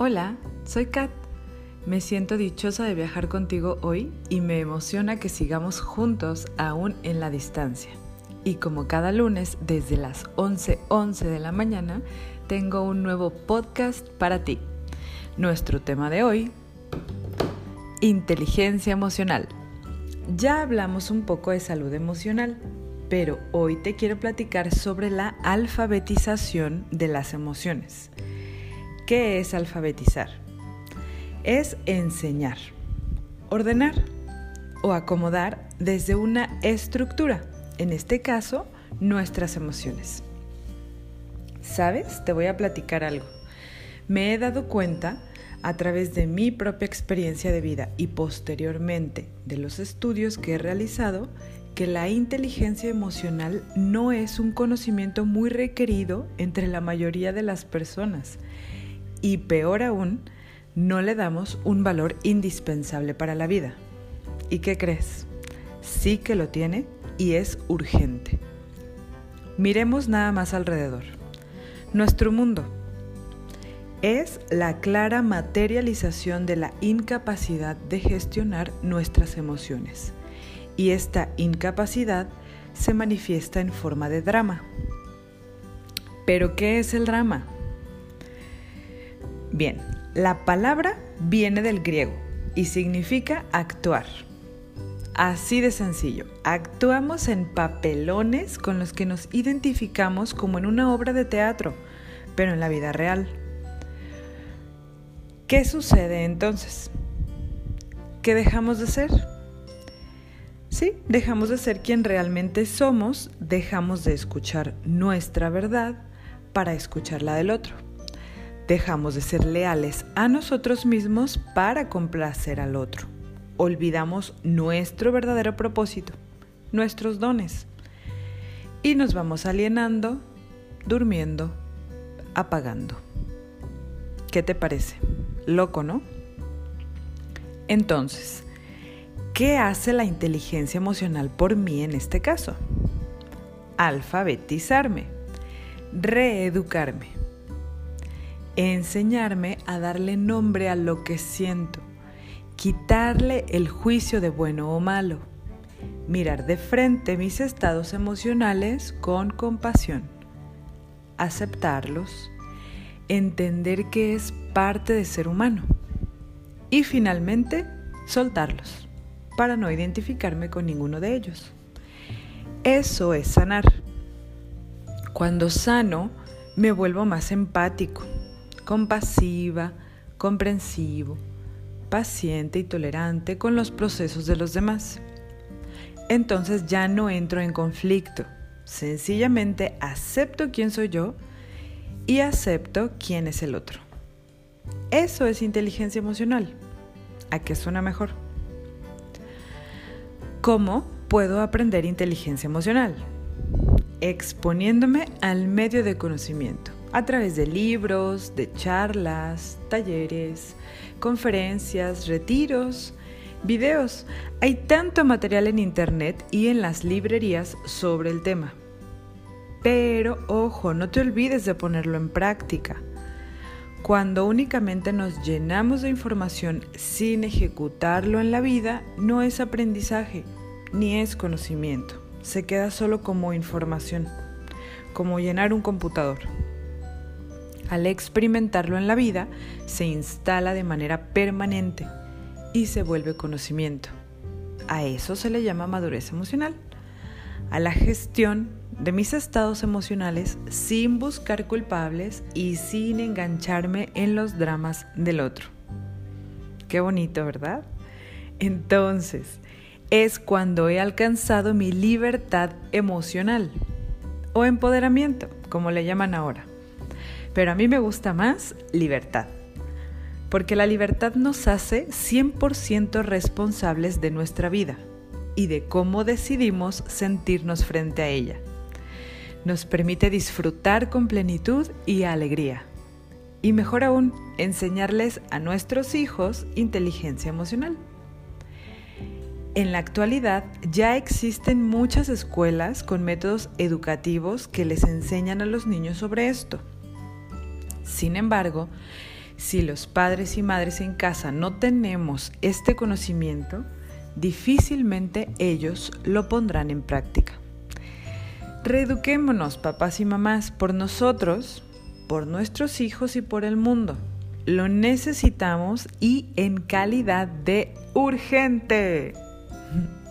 Hola, soy Kat. Me siento dichosa de viajar contigo hoy y me emociona que sigamos juntos aún en la distancia. Y como cada lunes desde las 11:11 11 de la mañana, tengo un nuevo podcast para ti. Nuestro tema de hoy, inteligencia emocional. Ya hablamos un poco de salud emocional, pero hoy te quiero platicar sobre la alfabetización de las emociones. ¿Qué es alfabetizar? Es enseñar, ordenar o acomodar desde una estructura, en este caso, nuestras emociones. ¿Sabes? Te voy a platicar algo. Me he dado cuenta a través de mi propia experiencia de vida y posteriormente de los estudios que he realizado que la inteligencia emocional no es un conocimiento muy requerido entre la mayoría de las personas y peor aún, no le damos un valor indispensable para la vida. ¿Y qué crees? Sí que lo tiene y es urgente. Miremos nada más alrededor. Nuestro mundo es la clara materialización de la incapacidad de gestionar nuestras emociones. Y esta incapacidad se manifiesta en forma de drama. ¿Pero qué es el drama? Bien, la palabra viene del griego y significa actuar. Así de sencillo, actuamos en papelones con los que nos identificamos como en una obra de teatro, pero en la vida real. ¿Qué sucede entonces? ¿Qué dejamos de ser? Sí, dejamos de ser quien realmente somos, dejamos de escuchar nuestra verdad para escuchar la del otro. Dejamos de ser leales a nosotros mismos para complacer al otro. Olvidamos nuestro verdadero propósito, nuestros dones. Y nos vamos alienando, durmiendo, apagando. ¿Qué te parece? Loco, ¿no? Entonces, ¿qué hace la inteligencia emocional por mí en este caso? Alfabetizarme, reeducarme enseñarme a darle nombre a lo que siento, quitarle el juicio de bueno o malo, mirar de frente mis estados emocionales con compasión, aceptarlos, entender que es parte de ser humano y finalmente soltarlos para no identificarme con ninguno de ellos. Eso es sanar. Cuando sano, me vuelvo más empático, compasiva, comprensivo, paciente y tolerante con los procesos de los demás. Entonces ya no entro en conflicto, sencillamente acepto quién soy yo y acepto quién es el otro. Eso es inteligencia emocional. ¿A qué suena mejor? ¿Cómo puedo aprender inteligencia emocional? Exponiéndome al medio de conocimiento a través de libros, de charlas, talleres, conferencias, retiros, videos. Hay tanto material en Internet y en las librerías sobre el tema. Pero ojo, no te olvides de ponerlo en práctica. Cuando únicamente nos llenamos de información sin ejecutarlo en la vida, no es aprendizaje ni es conocimiento. Se queda solo como información, como llenar un computador al experimentarlo en la vida, se instala de manera permanente y se vuelve conocimiento. A eso se le llama madurez emocional, a la gestión de mis estados emocionales sin buscar culpables y sin engancharme en los dramas del otro. Qué bonito, ¿verdad? Entonces, es cuando he alcanzado mi libertad emocional o empoderamiento, como le llaman ahora. Pero a mí me gusta más libertad, porque la libertad nos hace 100% responsables de nuestra vida y de cómo decidimos sentirnos frente a ella. Nos permite disfrutar con plenitud y alegría. Y mejor aún, enseñarles a nuestros hijos inteligencia emocional. En la actualidad ya existen muchas escuelas con métodos educativos que les enseñan a los niños sobre esto. Sin embargo, Si los padres y madres en casa no tenemos este conocimiento, difícilmente ellos lo pondrán en práctica. Reeduquémonos, papás y mamás, por nosotros, por nuestros hijos y por el mundo. Lo necesitamos y en calidad de urgente.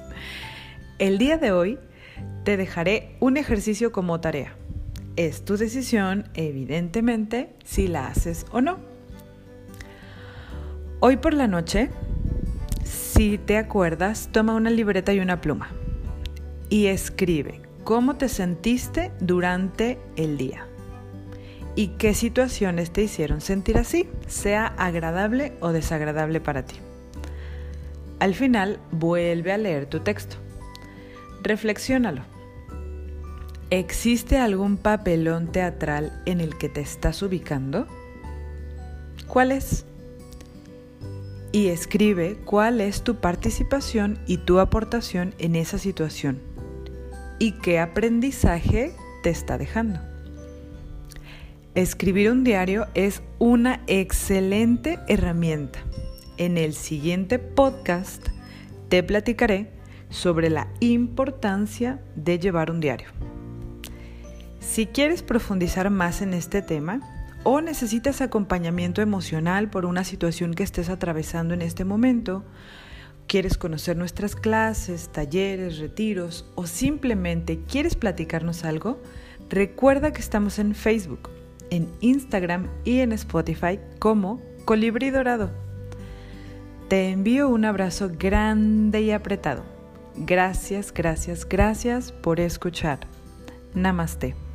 El día de hoy te dejaré un ejercicio como tarea. Es tu decisión, evidentemente, si la haces o no. Hoy por la noche, si te acuerdas, toma una libreta y una pluma y escribe cómo te sentiste durante el día y qué situaciones te hicieron sentir así, sea agradable o desagradable para ti. Al final, vuelve a leer tu texto. Reflexiónalo ¿Existe algún papelón teatral en el que te estás ubicando? ¿Cuál es? Y escribe cuál es tu participación y tu aportación en esa situación y qué aprendizaje te está dejando. Escribir un diario es una excelente herramienta. En el siguiente podcast te platicaré sobre la importancia de llevar un diario. Si quieres profundizar más en este tema o necesitas acompañamiento emocional por una situación que estés atravesando en este momento, quieres conocer nuestras clases, talleres, retiros o simplemente quieres platicarnos algo, recuerda que estamos en Facebook, en Instagram y en Spotify como Colibrí Dorado. Te envío un abrazo grande y apretado. Gracias, gracias, gracias por escuchar. Namaste.